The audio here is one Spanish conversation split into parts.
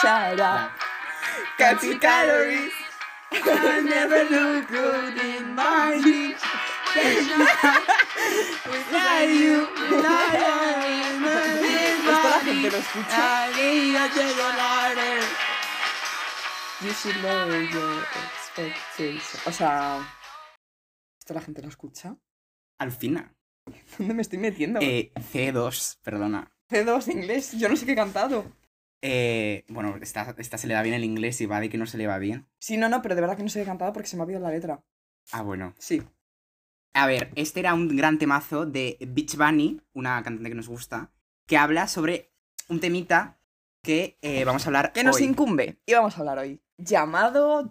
Shut up. Counting calories. I never look good in my jeans. Without you, gente lo escucha. You should lower your expectations. O sea, ¿esto la gente lo escucha? Al final. ¿Dónde me estoy metiendo? Eh, C2, perdona. C2 inglés, yo no sé qué he cantado. Eh, bueno, esta, esta se le da bien el inglés y va de que no se le va bien. Sí, no, no, pero de verdad que no qué he cantado porque se me ha olvidado la letra. Ah, bueno. Sí. A ver, este era un gran temazo de Beach Bunny, una cantante que nos gusta, que habla sobre un temita que eh, vamos a hablar ¿Qué nos hoy. incumbe? Y vamos a hablar hoy. Llamado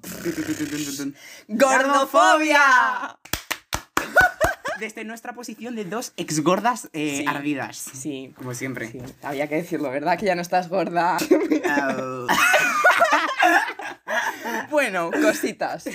Gordofobia. Desde nuestra posición de dos exgordas eh, Sí. ardidas. Sí, Como siempre. sí, había que decirlo, ¿verdad? Que ya no estás gorda. Bueno, cositas.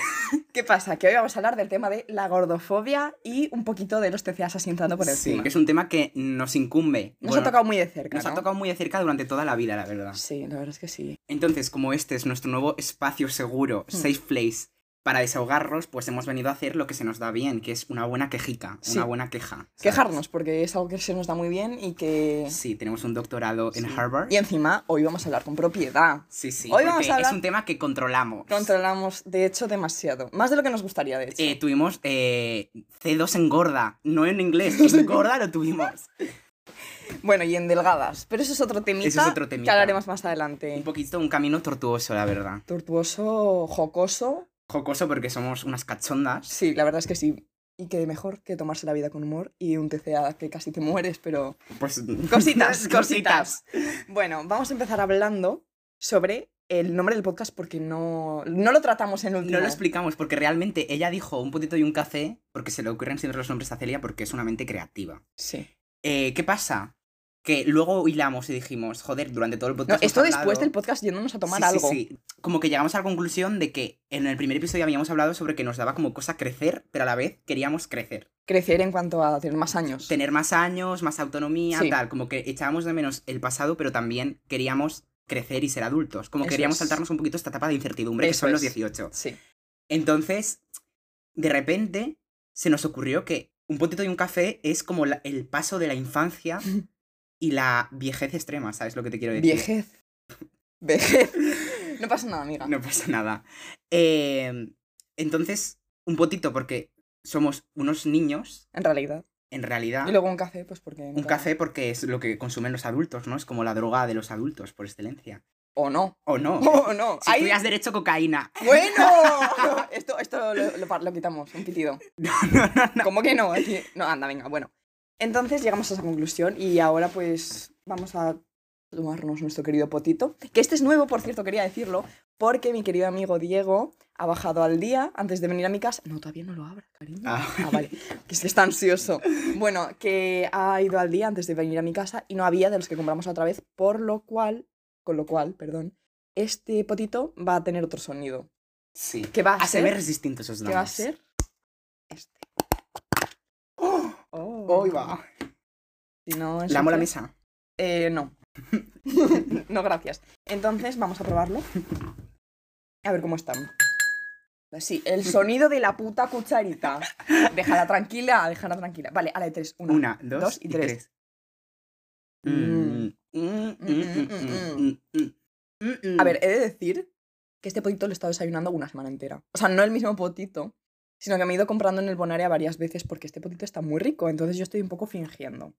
¿Qué pasa? Que hoy vamos a hablar del tema de la gordofobia y un poquito de los TCAs así entrando por Sí, encima. que es un tema que nos incumbe. Nos Bueno, ha tocado muy de cerca. Nos ha tocado muy de cerca durante toda la vida, la verdad. Sí, la verdad es que sí. Entonces, como este es nuestro nuevo espacio seguro, Hmm. safe place, para desahogarnos, pues hemos venido a hacer lo que se nos da bien, que es una buena quejica, Sí. una buena queja. ¿sabes? Quejarnos, porque es algo que se nos da muy bien y que... Sí, tenemos un doctorado en. Harvard. Y encima, hoy vamos a hablar con propiedad. Sí, sí. Hoy vamos a hablar- Es un tema que controlamos. Controlamos, de hecho, demasiado. Más de lo que nos gustaría, de hecho. Eh, tuvimos eh, C2 en gorda, no en inglés, en gorda lo tuvimos. Bueno, y en delgadas. Pero eso es otro temita, Eso es otro que temita. hablaremos más adelante. Un poquito un camino tortuoso, la verdad. Tortuoso, jocoso. Jocoso porque somos unas cachondas. Sí, la verdad es que sí. Y que mejor que tomarse la vida con humor y un TCA que casi te mueres, pero... Pues Cositas, cositas. Bueno, vamos a empezar hablando sobre el nombre del podcast porque no, no lo tratamos en último. No lo explicamos porque realmente ella dijo un potito y un café porque se le ocurren siempre los nombres a Celia porque es una mente creativa. Sí. Eh, ¿Qué pasa? Que luego hilamos y dijimos, joder, durante todo el podcast. esto después del podcast yéndonos a tomar Sí, sí, algo. sí. Como que llegamos a la conclusión de que en el primer episodio habíamos hablado sobre que nos daba como cosa crecer, pero a la vez queríamos crecer. Crecer en cuanto a tener más años. Tener más años, más autonomía, tal. Como que echábamos de menos el pasado, pero también queríamos crecer y ser adultos. Como Eso queríamos es. saltarnos un poquito esta etapa de incertidumbre que son los es. 18. Sí. Entonces, de repente, se nos ocurrió que un potito y un café es como la- el paso de la infancia y la viejez extrema, ¿sabes lo que te quiero decir? Viejez. Vejez. No pasa nada, amiga. No pasa nada. Eh, entonces, un potito porque somos unos niños, En realidad. en realidad. Y luego un café, pues porque... Un café porque es lo que consumen los adultos, ¿no? Es como la droga de los adultos, por excelencia. O no. ¿O no? O no. Si Ahí- derecho, cocaína. ¡Bueno! Esto, esto lo, lo quitamos, un pitido. No, no, no. ¿Cómo que no? Aquí- No, anda, venga, bueno. Entonces llegamos a esa conclusión y ahora pues vamos a tomarnos nuestro querido potito. Que este es nuevo, por cierto, quería decirlo, porque mi querido amigo Diego ha bajado al día antes de venir a mi casa. No, todavía no lo abra, cariño. Ah. Ah, vale. Que es que está ansioso. Bueno, que ha ido al día antes de venir a mi casa y no había de los que compramos otra vez, por lo cual, con lo cual, perdón, este potito va a tener otro sonido. Sí. ¿Qué va a A ser? ser distintos esos ¿Qué va a ser? Este. ¡Oh! Oh. ¡Oh, va! Si no, la ensucias- mesa. Eh, no. no, gracias. Entonces, vamos a probarlo. A ver cómo están. Sí, el sonido de la puta cucharita. Déjala tranquila, déjala tranquila. Vale, a la de tres. Una, Una, dos, dos y tres. A ver, he de decir que este potito lo he estado desayunando una semana entera. O sea, no el mismo potito, sino que me he ido comprando en el Bonaria varias veces porque este potito está muy rico. Entonces yo estoy un poco fingiendo.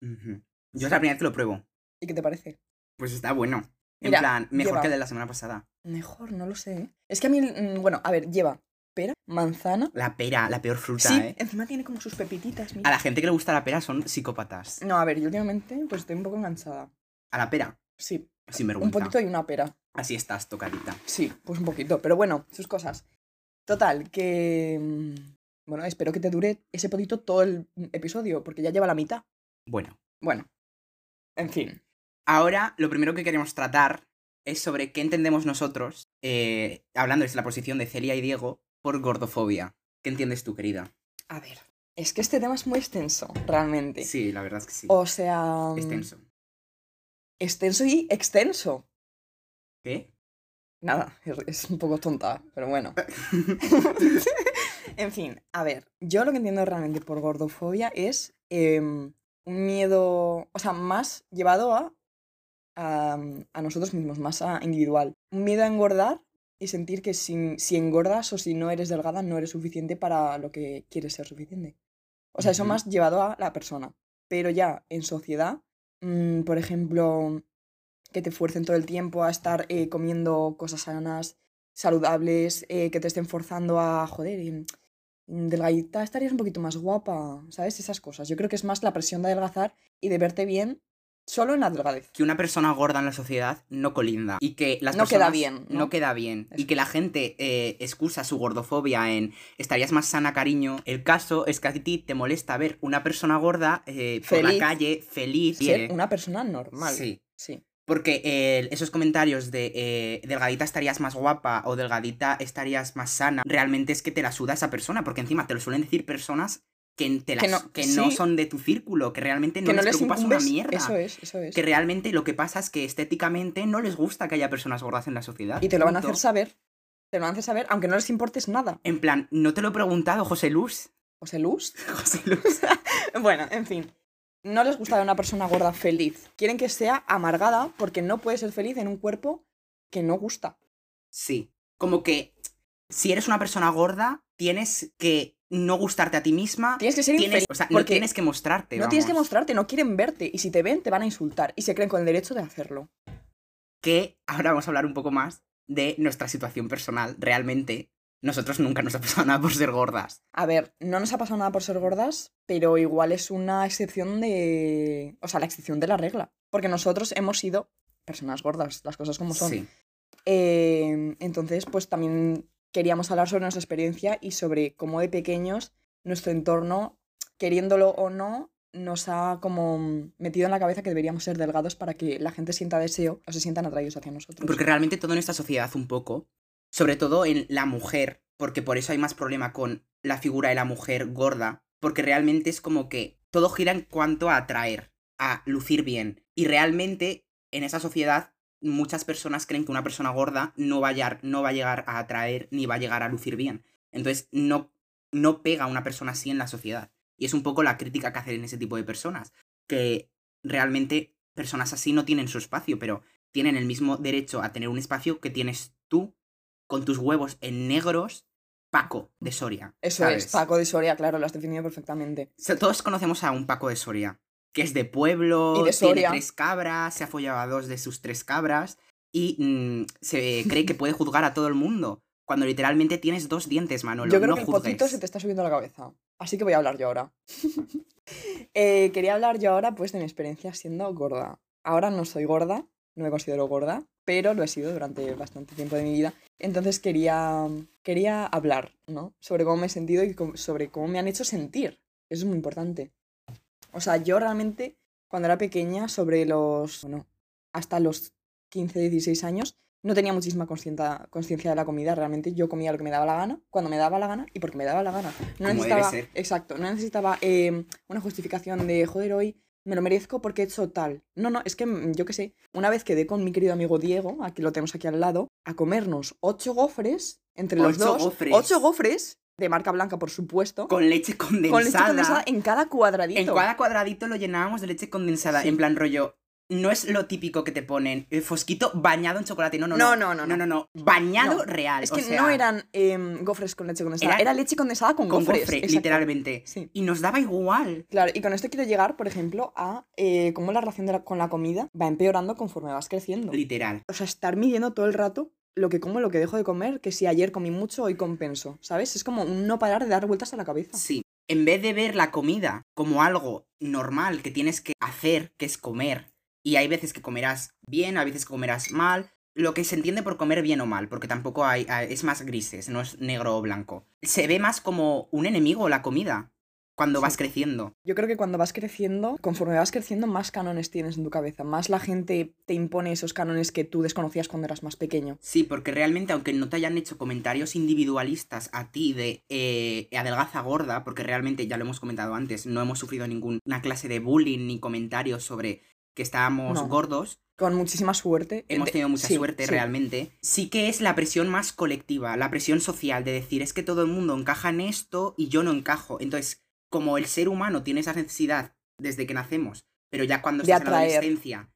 Yo es la primera vez que lo pruebo. ¿Y qué te parece? Pues está bueno. En Mira, plan, mejor lleva- que el de la semana pasada. Mejor, no lo sé. ¿eh? Es que a mí, mm, bueno, a ver, lleva pera, manzana. La pera, la peor fruta, sí, ¿eh? encima tiene como sus pepititas. A Mira. la gente que le gusta la pera son psicópatas. No, a ver, yo últimamente pues estoy un poco enganchada. A la pera, Sí, sin un vergüenza. poquito y una pera. Así estás, tocadita. Sí, pues un poquito, pero bueno, sus cosas. Total, que... mm, Bueno, espero que te dure ese potito todo el episodio, porque ya lleva la mitad. Bueno, Bueno, en fin. ahora lo primero que queremos tratar es sobre qué entendemos nosotros, eh, hablando desde la posición de Celia y Diego, por gordofobia. ¿Qué entiendes tú, querida? A ver, es que este tema es muy extenso, realmente. Sí, la verdad es que sí. O sea... mm, Extenso. Extenso y extenso. ¿Qué? Nada, es, un poco tonta, pero bueno. en fin, a ver, yo lo que entiendo realmente por gordofobia es em, un miedo, o sea, más llevado a, a, a nosotros mismos, más a individual. Un miedo a engordar y sentir que si, si engordas o si no eres delgada no eres suficiente para lo que quieres ser suficiente. O sea, eso más llevado a la persona. Pero ya en sociedad, mm, por ejemplo, que te fuercen todo el tiempo a estar eh, comiendo cosas sanas, saludables, eh, que te estén forzando a, joder, y, mm, delgadita estarías un poquito más guapa, ¿sabes? Esas cosas. Yo creo que es más la presión de adelgazar y de verte bien solo en la delgadez. que una persona gorda en la sociedad no colinda y que las No queda bien, ¿no? no queda bien y Eso que la gente eh, excusa su gordofobia en estarías más sana cariño el caso es que a ti te molesta ver una persona gorda eh, por la calle feliz Ser una persona normal. sí Sí. Porque eh, esos comentarios de eh, delgadita estarías más guapa o delgadita estarías más sana, realmente es que te la suda esa persona, porque encima te lo suelen decir personas que, te las- no- que no sí. son de tu círculo, que realmente no que no les les preocupas incumbes. una mierda. Eso es, eso es. Que realmente lo que pasa es que estéticamente no les gusta que haya personas gordas en la sociedad. Y te lo van a hacer saber. Te lo van a hacer saber, aunque no les importes nada. En plan, no te lo he preguntado, José Luz. José Luz. José Luz. bueno, en fin. No les gusta ver una persona gorda feliz. Quieren que sea amargada porque no puede ser feliz en un cuerpo que no gusta. Sí. Como que si eres una persona gorda, tienes que no gustarte a ti misma. Tienes que ser Tienes, infeliz. o sea, no tienes que mostrarte. no tienes que mostrarte, no quieren verte. Y si te ven, te van a insultar. Y se creen con el derecho de hacerlo. que ahora vamos a hablar un poco más de nuestra situación personal. Realmente, nosotros nunca nos ha pasado nada por ser gordas. A ver, no nos ha pasado nada por ser gordas, pero igual es una excepción de. O sea, la excepción de la regla. Porque nosotros hemos sido personas gordas, las cosas como son. Sí. Eh, entonces, pues también queríamos hablar sobre nuestra experiencia y sobre cómo de pequeños nuestro entorno, queriéndolo o no, nos ha como metido en la cabeza que deberíamos ser delgados para que la gente sienta deseo o se sientan atraídos hacia nosotros. Porque realmente todo en esta sociedad un poco, sobre todo en la mujer, porque por eso hay más problema con la figura de la mujer gorda, porque realmente es como que todo gira en cuanto a atraer, a lucir bien. Y realmente en esa sociedad muchas personas creen que una persona gorda no va a llegar, no va a, llegar a atraer ni va a llegar a lucir bien. Entonces no, no pega a una persona así en la sociedad. Y es un poco la crítica que hacen ese tipo de personas, que realmente personas así no tienen su espacio, pero tienen el mismo derecho a tener un espacio que tienes tú con tus huevos en negros, Paco de Soria. Eso ¿sabes? es, Paco de Soria, claro, lo has definido perfectamente. Todos conocemos a un Paco de Soria, que es de pueblo, Y de tiene tres cabras, se ha follado a dos de sus tres cabras y mm, se cree que puede juzgar a todo el mundo. Cuando literalmente tienes dos dientes, Manolo. Yo creo no que el juzgues. potito se te está subiendo a la cabeza. Así que voy a hablar yo ahora. Eh, quería hablar yo ahora pues de mi experiencia siendo gorda. Ahora no soy gorda, no me considero gorda, pero lo he sido durante bastante tiempo de mi vida. Entonces quería, quería hablar, ¿no? Sobre cómo me he sentido y sobre cómo me han hecho sentir. Eso es muy importante. O sea, yo realmente, cuando era pequeña, sobre los, bueno, hasta los 15, 16 años, no tenía muchísima conciencia de la comida. Realmente yo comía lo que me daba la gana, cuando me daba la gana y porque me daba la gana. No Como debe necesitaba, ser. exacto, no necesitaba eh, una justificación de, joder, hoy me lo merezco porque he hecho tal. No, no, es que mm, yo qué sé, una vez quedé con mi querido amigo Diego, aquí lo tenemos aquí al lado, a comernos ocho gofres entre los Ocho dos. gofres. Ocho gofres, de marca blanca, por supuesto. Con leche condensada. con leche condensada en cada cuadradito. En cada cuadradito lo llenábamos de leche condensada. Sí. En plan rollo. No es lo típico que te ponen el fosquito bañado en chocolate. No, no, No, no. no, no. Bañado No. real. Es o que sea, no eran em, gofres con leche condensada, era leche condensada con, con gofres. gofre, literalmente. Sí. Y nos daba igual. Claro, y con esto quiero llegar, por ejemplo, a eh, cómo la relación de la- con la comida va empeorando conforme vas creciendo. Literal. O sea, estar midiendo todo el rato lo que como, lo que dejo de comer, que si ayer comí mucho, hoy compenso, ¿sabes? Es como un no parar de dar vueltas a la cabeza. Sí. En vez de ver la comida como algo normal que tienes que hacer, que es comer, y hay veces que comerás bien, hay veces que comerás mal, lo que se entiende por comer bien o mal, porque tampoco hay, es más grises, no es negro o blanco. Se ve más como un enemigo la comida cuando Sí. vas creciendo. Yo creo que cuando vas creciendo, conforme vas creciendo, más cánones tienes en tu cabeza, más la gente te impone esos cánones que tú desconocías cuando eras más pequeño. Sí, porque realmente, aunque no te hayan hecho comentarios individualistas a ti de eh, adelgaza gorda, porque realmente ya lo hemos comentado antes, no hemos sufrido ninguna clase de bullying ni comentarios sobre que estábamos No. gordos, Con muchísima suerte. hemos tenido mucha sí, suerte sí. realmente, sí que es la presión más colectiva, la presión social de decir es que todo el mundo encaja en esto y yo no encajo. Entonces, como el ser humano tiene esa necesidad desde que nacemos, pero ya cuando De estás en la atraer. adolescencia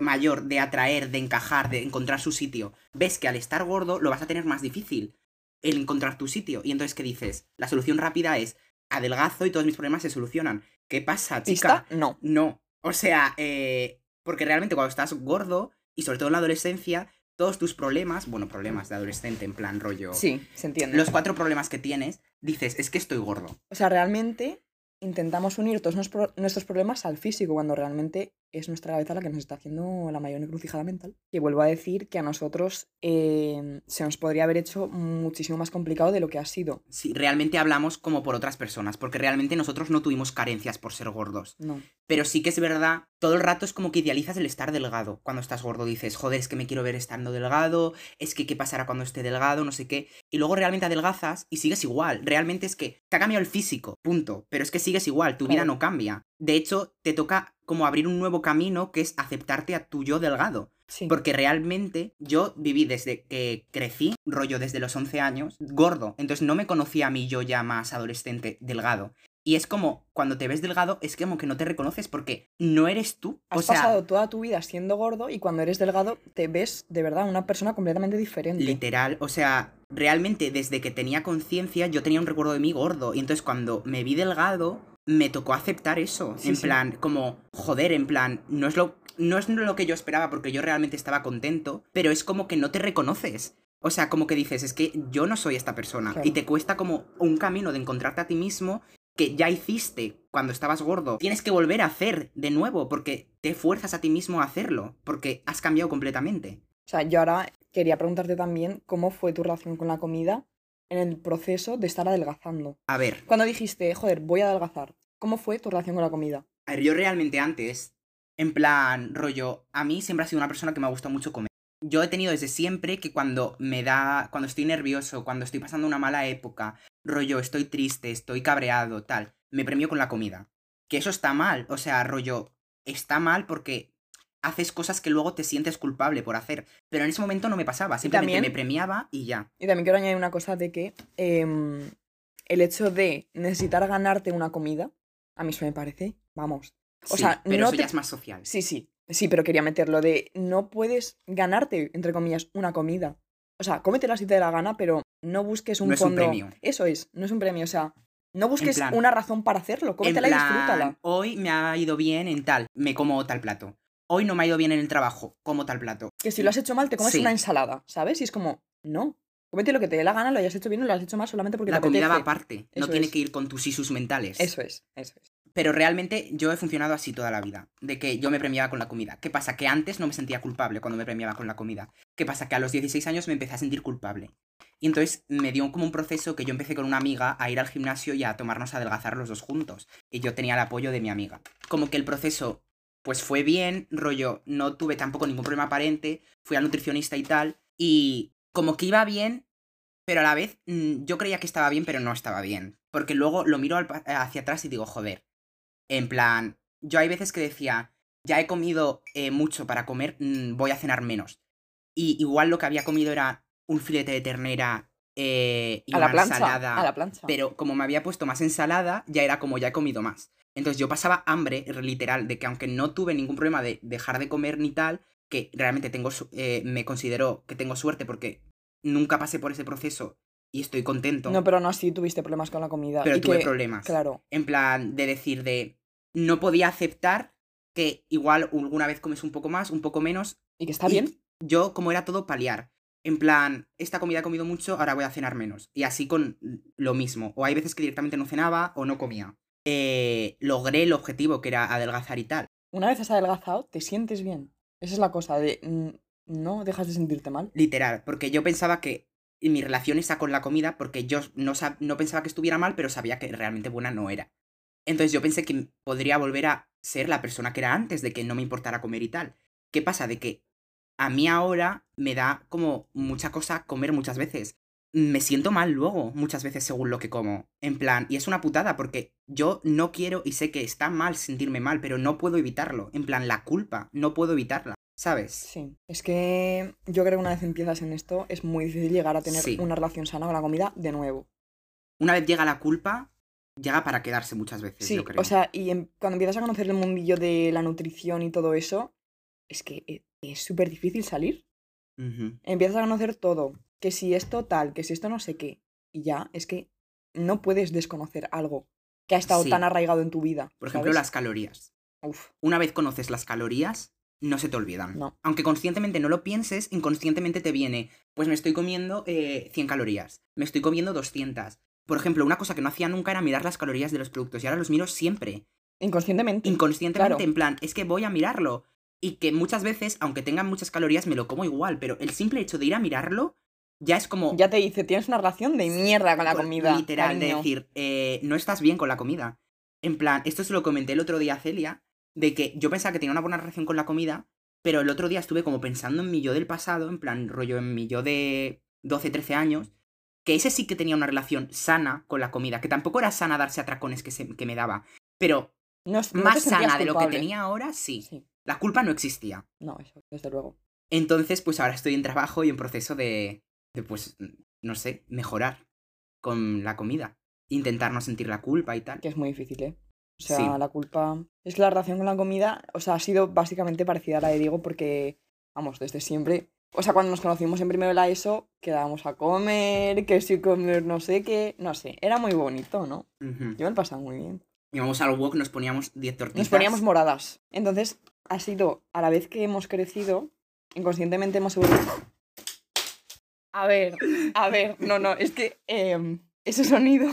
mayor de atraer, de encajar, de encontrar su sitio, ves que al estar gordo lo vas a tener más difícil el encontrar tu sitio. Y entonces, ¿qué dices? La solución rápida es adelgazo y todos mis problemas se solucionan. ¿Qué pasa, chica? ¿Pista? No. No. O sea, eh, porque realmente cuando estás gordo, y sobre todo en la adolescencia, todos tus problemas, bueno, problemas de adolescente en plan rollo... Sí, se entiende. Los cuatro problemas que tienes, dices, es que estoy gordo. O sea, realmente intentamos unir todos nuestros problemas al físico, cuando realmente es nuestra cabeza la que nos está haciendo la mayor encrucijada mental. Y vuelvo a decir que a nosotros eh, se nos podría haber hecho muchísimo más complicado de lo que ha sido. Sí, realmente hablamos como por otras personas, porque realmente nosotros no tuvimos carencias por ser gordos. No. Pero sí que es verdad, todo el rato es como que idealizas el estar delgado. Cuando estás gordo dices, joder, es que me quiero ver estando delgado, es que qué pasará cuando esté delgado, no sé qué. Y luego realmente adelgazas y sigues igual. Realmente es que te ha cambiado el físico, punto. Pero es que sigues igual, tu vida no cambia. De hecho, te toca como abrir un nuevo camino que es aceptarte a tu yo delgado. Sí. Porque realmente yo viví desde que crecí, rollo desde los 11 años, gordo. Entonces no me conocía a mí yo ya más adolescente delgado. Y es como, cuando te ves delgado, es como que no te reconoces porque no eres tú. Has o sea, pasado toda tu vida siendo gordo y cuando eres delgado te ves de verdad una persona completamente diferente. literal, o sea, realmente desde que tenía conciencia yo tenía un recuerdo de mí gordo. Y entonces cuando me vi delgado, me tocó aceptar eso. Sí, en sí. plan, como, joder, en plan, no es lo. No es lo que yo esperaba porque yo realmente estaba contento, pero es como que no te reconoces. O sea, como que dices, es que yo no soy esta persona. Claro. Y te cuesta como un camino de encontrarte a ti mismo que ya hiciste cuando estabas gordo. Tienes que volver a hacer de nuevo porque te fuerzas a ti mismo a hacerlo, porque has cambiado completamente. O sea, yo ahora quería preguntarte también cómo fue tu relación con la comida en el proceso de estar adelgazando. A ver, Cuando dijiste, joder, voy a adelgazar, ¿cómo fue tu relación con la comida? A ver, yo realmente antes, en plan, rollo, a mí siempre ha sido una persona que me ha gustado mucho comer. Yo he tenido desde siempre que cuando me da, cuando estoy nervioso, cuando estoy pasando una mala época, rollo, estoy triste, estoy cabreado, tal, me premio con la comida. Que eso está mal, o sea, rollo, está mal porque haces cosas que luego te sientes culpable por hacer. Pero en ese momento no me pasaba, simplemente también- me premiaba y ya. Y también quiero añadir una cosa de que em, el hecho de necesitar ganarte una comida, a mí eso me parece, vamos. O Sí, sea, pero no eso te- ya es más social. Sí, sí, sí, pero quería meterlo de no puedes ganarte, entre comillas, una comida. O sea, cómetela si te da la gana, pero no busques un No es un fondo. premio. Eso es, no es un premio. O sea, no busques plan- una razón para hacerlo. Cómetela y disfrútala. hoy me ha ido bien en tal, me como tal plato. Hoy no me ha ido bien en el trabajo, como tal plato. Que si lo has hecho mal, te comes Sí. una ensalada, ¿sabes? Y es como, no. Cómete lo que te dé la gana, lo hayas hecho bien o lo has hecho mal solamente porque La te comida va aparte, no tiene que ir con tus isus mentales. Eso es, eso es. Pero realmente yo he funcionado así toda la vida, de que yo me premiaba con la comida. ¿Qué pasa? Que antes no me sentía culpable cuando me premiaba con la comida. ¿Qué pasa? Que a los 16 años me empecé a sentir culpable. Y entonces me dio como un proceso que yo empecé con una amiga a ir al gimnasio y a tomarnos a adelgazar los dos juntos. Y yo tenía el apoyo de mi amiga. Como que el proceso pues fue bien, rollo, no tuve tampoco ningún problema aparente, fui al nutricionista y tal, y como que iba bien, pero a la vez mm, yo creía que estaba bien, pero no estaba bien. Porque luego lo miro hacia atrás y digo, joder, en plan, yo hay veces que decía, ya he comido eh, mucho para comer, mm, voy a cenar menos. Y igual lo que había comido era un filete de ternera eh, y A la una plancha. ensalada. A la plancha. Pero como me había puesto más ensalada, ya era como ya he comido más. Entonces yo pasaba hambre, literal, de que aunque no tuve ningún problema de dejar de comer ni tal, que realmente tengo, eh, me considero que tengo suerte porque nunca pasé por ese proceso y estoy contento. No, pero no así tuviste problemas con la comida. pero y tuve que- problemas. Claro. En plan, de decir de. No podía aceptar que igual alguna vez comes un poco más, un poco menos. Y que está y bien. Yo, como era todo paliar. En plan, esta comida he comido mucho, ahora voy a cenar menos. Y así con lo mismo. O hay veces que directamente no cenaba o no comía. Eh, logré el objetivo que era adelgazar y tal. Una vez has adelgazado, te sientes bien. Esa es la cosa de mm, no dejas de sentirte mal. Literal, porque yo pensaba que mi relación está con la comida, porque yo no, no pensaba que estuviera mal, pero sabía que realmente buena no era. Entonces yo pensé que podría volver a ser la persona que era antes, de que no me importara comer y tal. ¿Qué pasa? De que a mí ahora me da como mucha cosa comer muchas veces. me siento mal luego, muchas veces según lo que como. En plan, y es una putada porque yo no quiero y sé que está mal sentirme mal, pero no puedo evitarlo. En plan, la culpa, no puedo evitarla, ¿sabes? Sí, es que yo creo que una vez empiezas en esto es muy difícil llegar a tener Sí. una relación sana con la comida de nuevo. Una vez llega la culpa, llega para quedarse muchas veces, Sí, yo creo. o sea, y em- cuando empiezas a conocer el mundillo de la nutrición y todo eso, es que e- es súper difícil salir. Empiezas a conocer todo, que si esto tal, que si esto no sé qué, y ya, es que no puedes desconocer algo que ha estado Sí. tan arraigado en tu vida. Por ejemplo, las calorías. Uf, Una vez conoces las calorías, no se te olvidan. No. Aunque conscientemente no lo pienses, inconscientemente te viene, pues me estoy comiendo eh, 100 calorías, me estoy comiendo 200. Por ejemplo, una cosa que no hacía nunca era mirar las calorías de los productos y ahora los miro siempre. inconscientemente. Inconscientemente, Claro. en plan, es que voy a mirarlo. Y que muchas veces, aunque tengan muchas calorías, me lo como igual, pero el simple hecho de ir a mirarlo ya es como... Ya te dice, tienes una relación de mierda con la con- comida. Literal, de decir, eh, no estás bien con la comida. En plan, esto se lo comenté el otro día a Celia, de que yo pensaba que tenía una buena relación con la comida, pero el otro día estuve como pensando en mi yo del pasado, en plan, rollo en mi yo de 12, 13 años, que ese sí que tenía una relación sana con la comida, que tampoco era sana darse atracones que, se- que me daba, pero No, más sana de lo que tenía ahora, sí. Sí, La culpa no existía. no, eso, desde luego. Entonces, pues ahora estoy en trabajo y en proceso de, de, pues, no sé, mejorar con la comida. Intentar no sentir la culpa y tal. Que es muy difícil, ¿eh? O sea, Sí. la culpa. Es que la relación con la comida, o sea, ha sido básicamente parecida a la de Diego porque, vamos, desde siempre. O sea, cuando nos conocimos en primero de la ESO, quedábamos a comer, que si comer no sé qué, no sé. Era muy bonito, ¿no? Yo me lo pasaba muy bien. Íbamos al wok, nos poníamos 10 tortitas. Nos poníamos moradas. Entonces, ha sido, a la vez que hemos crecido, inconscientemente hemos evolucionado. A ver, a ver, no, no, es que em, ese sonido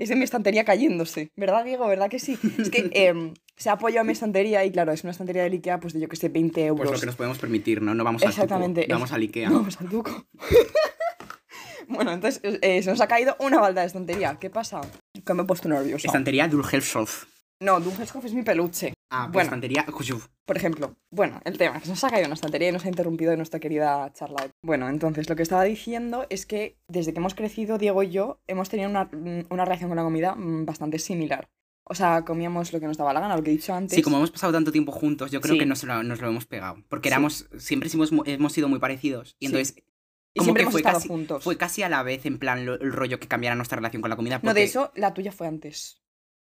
es de mi estantería cayéndose, ¿verdad, Diego? ¿Verdad que sí? Es que em, se ha apoyado a mi estantería y claro, es una estantería del Ikea, pues de yo que sé, 20 euros. Pues lo que nos podemos permitir, ¿no? No vamos al Exactamente, Tuco, vamos al Ikea. Vamos al duco. bueno, entonces eh, se nos ha caído una balda de estantería. ¿Qué pasa? Que me he puesto nerviosa. Estantería Dulhelshof. No, Dunkelhoff es mi peluche. Ah, pues Bueno. estantería. Por ejemplo, bueno, el tema, que se nos ha caído una estantería y nos ha interrumpido nuestra querida charla. Bueno, entonces lo que estaba diciendo es que desde que hemos crecido, Diego y yo, hemos tenido una, mm, una relación con la comida mm, bastante similar. O sea, comíamos lo que nos daba la gana, lo que he dicho antes. Sí, como hemos pasado tanto tiempo juntos, yo creo Sí. que nos lo, nos lo hemos pegado. Porque Sí. éramos, siempre hemos, hemos sido muy parecidos. Y Sí. entonces y como siempre que hemos fue estado casi- juntos. fue casi a la vez, en plan, lo- el rollo que cambiara nuestra relación con la comida. No, de eso, la tuya fue antes.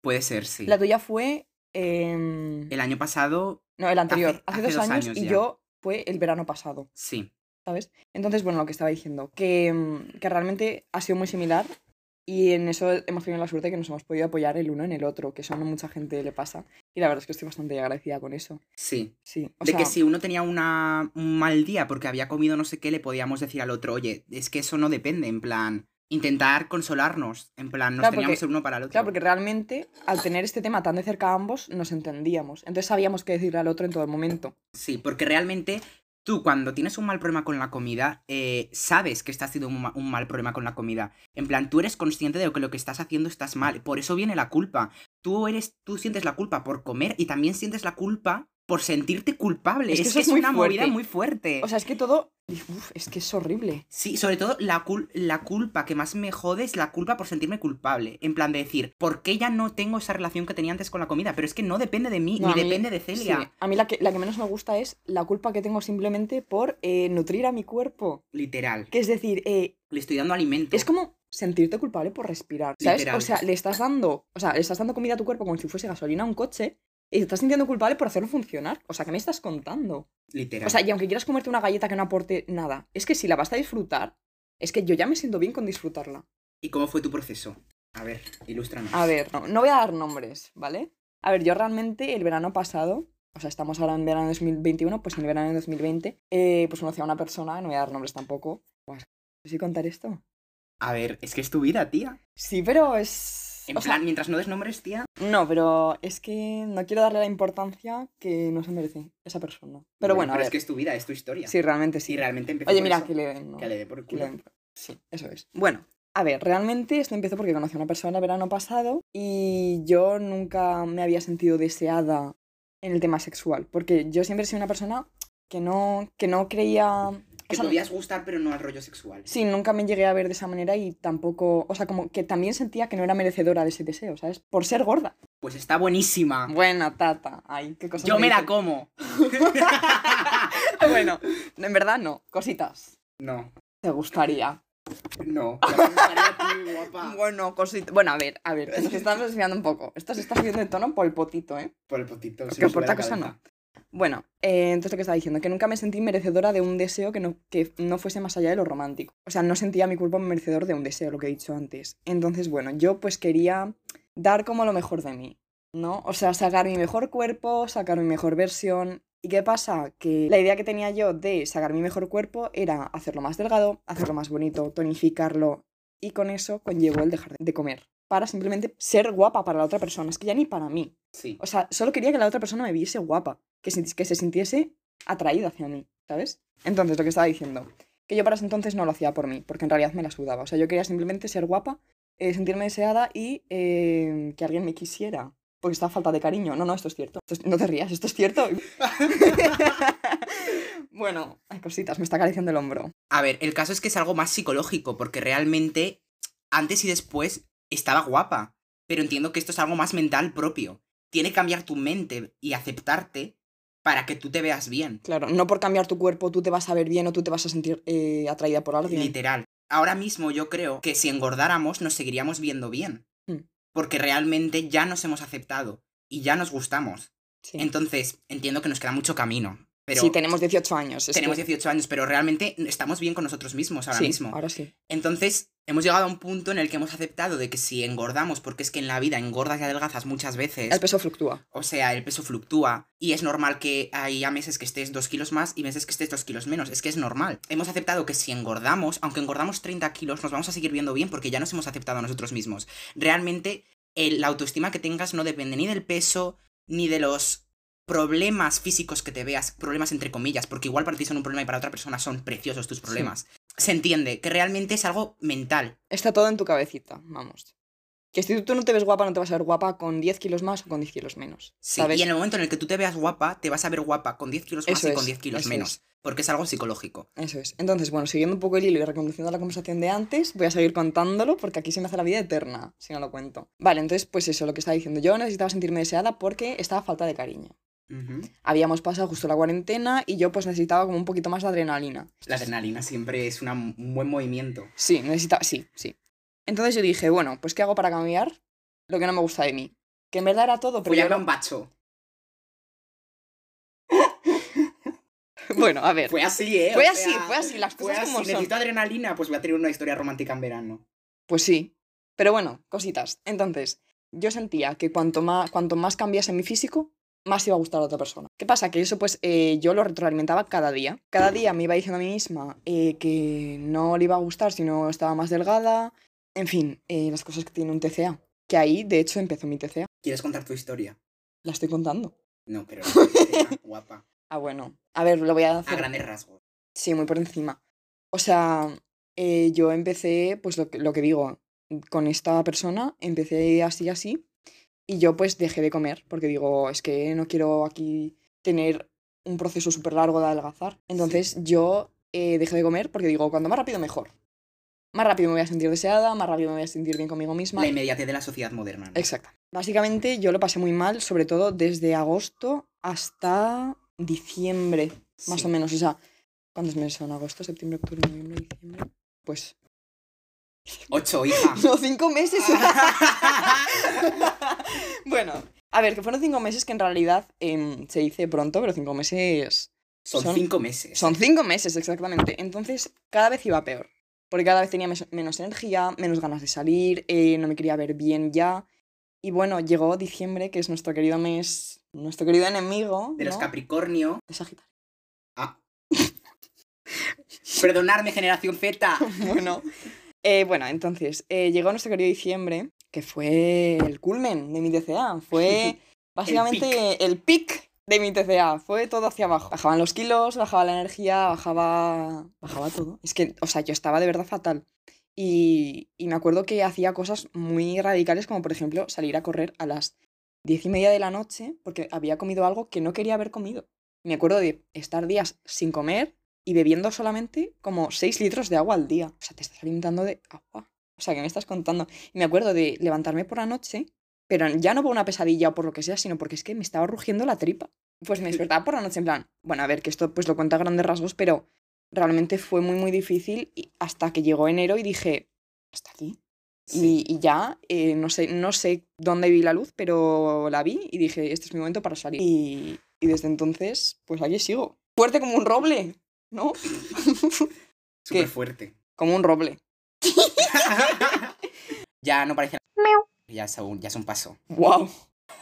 Puede ser, sí. La tuya fue... El año pasado, No, el anterior. hace- Hace, hace dos, años, años y yo fue el verano pasado. sí. ¿sabes? Entonces, bueno, lo que estaba diciendo, que, mm, que realmente ha sido muy similar y en eso hemos tenido la suerte de que nos hemos podido apoyar el uno en el otro, que eso no mucha gente le pasa. Y la verdad es que estoy bastante agradecida con eso. Sí. Sí, o de sea, que si uno tenía una, un mal día porque había comido no sé qué, le podíamos decir al otro, oye, es que eso no depende, en plan, intentar consolarnos, en plan, nos Claro, teníamos porque- el uno para el otro. Claro, porque realmente al tener este tema tan de cerca a ambos, nos entendíamos. Entonces sabíamos qué decirle al otro en todo el momento. Sí, porque realmente tú cuando tienes un mal problema con la comida, eh, sabes que estás teniendo un, ma- un mal problema con la comida. En plan, tú eres consciente de que lo que estás haciendo estás mal. Por eso viene la culpa. Tú eres, tú sientes la culpa por comer y también sientes la culpa por sentirte culpable. Es Es que una fuerte. movida muy fuerte. O sea, es que todo... Uf, es que es horrible. Sí, sobre todo la, cul- la culpa que más me jode es la culpa por sentirme culpable. En plan de decir, ¿por qué ya no tengo esa relación que tenía antes con la comida? Pero es que no depende de mí, No, ni mí- depende de Celia. Sí, A mí la que, la que menos me gusta es la culpa que tengo simplemente por eh, nutrir a mi cuerpo. Literal. Que es decir, eh, Le estoy dando alimento. Es como sentirte culpable por respirar, ¿sabes? Literal. O sea, le estás dando, o sea, le estás dando comida a tu cuerpo como si fuese gasolina a un coche y te estás sintiendo culpable por hacerlo funcionar. O sea, ¿qué me estás contando? Literal. O sea, y aunque quieras comerte una galleta que no aporte nada, es que si la vas a disfrutar, es que yo ya me siento bien con disfrutarla. ¿Y cómo fue tu proceso? A ver, ilústranos. A ver, no, no voy a dar nombres, ¿vale? A ver, yo realmente el verano pasado, o sea, estamos ahora en verano de 2021, pues en el verano de 2020, eh, pues conocí a una persona, no voy a dar nombres tampoco. Pues, ¿Sí contar esto? A ver, es que es tu vida, tía. Sí, pero es... En o sea, mientras no des nombres, tía. No, pero es que no quiero darle la importancia que no se merece esa persona. Pero bueno, a ver. es que es tu vida, es tu historia. Sí, realmente sí. Realmente empezó Oye, mira, eso. que le den. ¿no? Que le dé por culo. den- Sí, eso es. Bueno, a ver, realmente esto empezó porque conocí a una persona el verano pasado y yo nunca me había sentido deseada en el tema sexual. Porque yo siempre he sido una persona que no, que no creía Que sea, podías gustar, pero no al rollo sexual. Sí, nunca me llegué a ver de esa manera y tampoco, o sea, como que también sentía que no era merecedora de ese deseo, ¿sabes? Por ser gorda. Pues está buenísima. Buena tata. Ay, qué cosa. Yo me la como. bueno, en verdad no. Cositas. No, ¿Te gustaría? no. Ti, guapa. Bueno, cositas. Bueno, a ver, a ver, que nos estamos desviando un poco. Esto se está subiendo de tono por el potito, ¿eh? Por el potito. se Que por cosa cabeza. Bueno, eh, entonces lo que estaba diciendo, que nunca me sentí merecedora de un deseo que no, que no fuese más allá de lo romántico. O sea, no sentía mi cuerpo merecedor de un deseo, lo que he dicho antes. Entonces, bueno, yo pues quería dar como lo mejor de mí, ¿no? O sea, sacar mi mejor cuerpo, sacar mi mejor versión. ¿Y qué pasa? Que la idea que tenía yo de sacar mi mejor cuerpo era hacerlo más delgado, hacerlo más bonito, tonificarlo. Y con eso conllevó el dejar de comer. Para simplemente ser guapa para la otra persona. Es que ya ni para mí. Sí. O sea, solo quería que la otra persona me viese guapa, que se, que se sintiese atraída hacia mí, ¿sabes? Entonces, lo que estaba diciendo, que yo para ese entonces no lo hacía por mí, porque en realidad me la sudaba. O sea, yo quería simplemente ser guapa, eh, sentirme deseada y eh, que alguien me quisiera. Porque estaba falta de cariño. No, no, esto es cierto. Esto es- no te rías, esto es cierto. bueno, hay cositas, me está acariciando el hombro. A ver, el caso es que es algo más psicológico, porque realmente antes y después estaba guapa. Pero entiendo que esto es algo más mental propio. Tiene que cambiar tu mente y aceptarte para que tú te veas bien. Claro, no por cambiar tu cuerpo tú te vas a ver bien o tú te vas a sentir eh, atraída por alguien. Literal. Ahora mismo yo creo que si engordáramos nos seguiríamos viendo bien. Mm. Porque realmente ya nos hemos aceptado y ya nos gustamos. Sí. Entonces, entiendo que nos queda mucho camino. Pero sí, tenemos 18 años. tenemos que- 18 años, pero realmente estamos bien con nosotros mismos ahora sí, mismo. Ahora sí. Entonces, hemos llegado a un punto en el que hemos aceptado de que si engordamos, porque es que en la vida engordas y adelgazas muchas veces, El peso fluctúa. o sea, el peso fluctúa y es normal que haya meses que estés dos kilos más y meses que estés dos kilos menos. Es que es normal. Hemos aceptado que si engordamos, aunque engordamos 30 kilos, nos vamos a seguir viendo bien porque ya nos hemos aceptado a nosotros mismos. Realmente, el- la autoestima que tengas no depende ni del peso, ni de los problemas físicos que te veas, problemas entre comillas, porque igual para ti son un problema y para otra persona son preciosos tus problemas. Se entiende que realmente es algo mental. Está todo en tu cabecita, vamos. Que si tú no te ves guapa, no te vas a ver guapa con 10 kilos más o con 10 kilos menos. Sí, y en el momento en el que tú te veas guapa, te vas a ver guapa con 10 kilos más Eso y con es, 10 kilos menos. es. Porque es algo psicológico. Eso es. Entonces, bueno, siguiendo un poco el hilo y reconduciendo la conversación de antes, voy a seguir contándolo porque aquí se me hace la vida eterna si no lo cuento. Vale, entonces, pues eso, lo que estaba diciendo. Yo necesitaba sentirme deseada porque estaba a falta de cariño. Habíamos pasado justo la cuarentena y yo pues necesitaba como un poquito más de adrenalina. La adrenalina siempre es una- un buen movimiento. Sí, necesitaba, sí, sí. Entonces yo dije, bueno, pues ¿qué hago para cambiar lo que no me gusta de mí? Que en verdad era todo, pero Voy a un bacho. Bueno, a ver. Fue así, ¿eh? Fue O así, sea, fue así, las Fue cosas así. como son. Necesito adrenalina, pues voy a tener una historia romántica en verano. Pues sí. Pero bueno, cositas. Entonces, yo sentía que cuanto más, cuanto más cambiase mi físico, más iba a gustar a otra persona. ¿Qué pasa? Que eso pues eh, yo lo retroalimentaba cada día. Cada día me iba diciendo a mí misma eh, que no le iba a gustar si no estaba más delgada. En fin, eh, las cosas que tiene un TCA. Que ahí, de hecho, empezó mi TCA. ¿Quieres contar tu historia? La estoy contando. No, pero no, venga, guapa. Ah, bueno. A ver, lo voy a A hacer. grandes rasgos. Sí, muy por encima. O sea, yo empecé, pues lo que, lo que digo, con esta persona, empecé así, así, y yo pues dejé de comer, porque digo, es que no quiero aquí tener un proceso súper largo de adelgazar. Entonces yo eh, dejé de comer porque digo, cuanto más rápido mejor. Más rápido me voy a sentir deseada, más rápido me voy a sentir bien conmigo misma. La inmediatez de la sociedad moderna. ¿no? Exacto. Básicamente yo lo pasé muy mal, sobre todo desde agosto hasta diciembre, más o menos. O sea, ¿cuántos meses son? Agosto, septiembre, octubre, noviembre, diciembre. Pues. Ocho, hija. No, cinco meses. bueno, a ver, que fueron cinco meses que en realidad em, se dice pronto, pero cinco meses. Son, Son- cinco meses. Son cinco meses, exactamente. Entonces, cada vez iba peor. Porque cada vez tenía menos energía, menos ganas de salir, eh, no me quería ver bien ya. Y bueno, llegó diciembre, que es nuestro querido mes, nuestro querido enemigo. De los. Capricornio. De Sagitario. Ah. Perdonadme, generación Z. bueno, eh, bueno, entonces, eh, llegó nuestro querido diciembre, que fue el culmen de mi TCA. Fue básicamente el pic de mi TCA. Fue todo hacia abajo. Bajaban los kilos, bajaba la energía, bajaba. bajaba todo. Es que, o sea, yo estaba de verdad fatal. Y, y me acuerdo que hacía cosas muy radicales, como por ejemplo salir a correr a las diez y media de la noche, porque había comido algo que no quería haber comido. Me acuerdo de estar días sin comer, y bebiendo solamente como 6 litros de agua al día. O sea, te estás alimentando de agua. O sea, ¿qué me estás contando? Y me acuerdo de levantarme por la noche, pero ya no por una pesadilla o por lo que sea, sino porque es que me estaba rugiendo la tripa. Pues me despertaba por la noche en plan, bueno, a ver, que esto pues lo cuenta a grandes rasgos, pero realmente fue muy, muy difícil y hasta que llegó enero y dije, hasta aquí. Sí. Y, y ya, eh, no, sé, no sé dónde vi la luz, pero la vi y dije, este es mi momento para salir. Y, y desde entonces, pues aquí sigo. Fuerte como un roble, ¿no? Súper fuerte. como un roble. ya no parece. Ya es, un, ya es un paso. ¡Wow!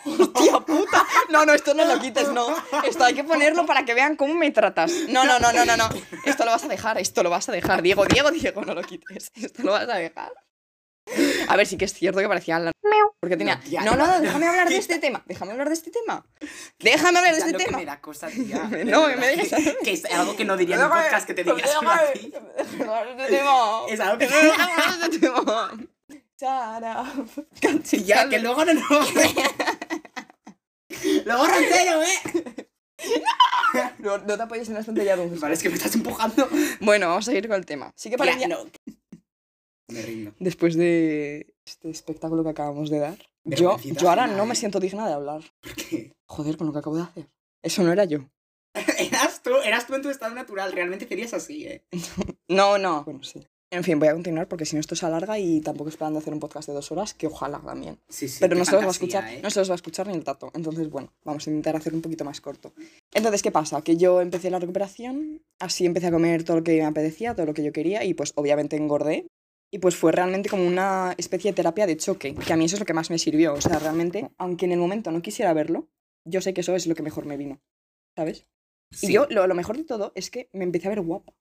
¡Hostia puta! No, no, esto no lo quites, no. Esto hay que ponerlo para que vean cómo me tratas. No, no, no, no, no, no. Esto lo vas a dejar, esto lo vas a dejar. Diego, Diego, Diego, no lo quites. Esto lo vas a dejar. A ver, sí que es cierto que parecía la... Porque tenía... No, tía, No, no, no. no, déjame hablar de este tema. Déjame hablar de este tema. Déjame hablar de Ya este lo que tema. me da cosa, tía. No, de me verdad, dejes- Que es algo que no diría en un podcast que te digas déjame- hablar de este tema. Es algo que. Déjame hablar de este tema. Ya, que luego no. no. luego no entero, ¿eh? No, no te apoyes en la estantería de un Vale, es que me estás empujando. Bueno, vamos a seguir con el tema. Sí que parecía... no. Me rindo. Después de este espectáculo que acabamos de dar, yo, yo ahora no me siento digna de hablar. ¿Por qué? Joder, con lo que acabo de hacer. Eso no era yo. Eras tú, eras tú en tu estado natural. Realmente serías así, ¿eh? No, no. Bueno, sí. En fin, voy a continuar porque si no esto se alarga y tampoco esperando hacer un podcast de dos horas, que ojalá también. Sí, sí. Pero no se los va a escuchar, ¿eh? no se los va a escuchar ni el tato. Entonces, bueno, vamos a intentar hacer un poquito más corto. Entonces, ¿qué pasa? Que yo empecé la recuperación, así empecé a comer todo lo que me apetecía, todo lo que yo quería, y pues obviamente engordé. Y pues fue realmente como una especie de terapia de choque, que a mí eso es lo que más me sirvió. O sea, realmente, aunque en el momento no quisiera verlo, yo sé que eso es lo que mejor me vino. ¿Sabes? Sí. Y yo, lo, lo mejor de todo es que me empecé a ver guapa.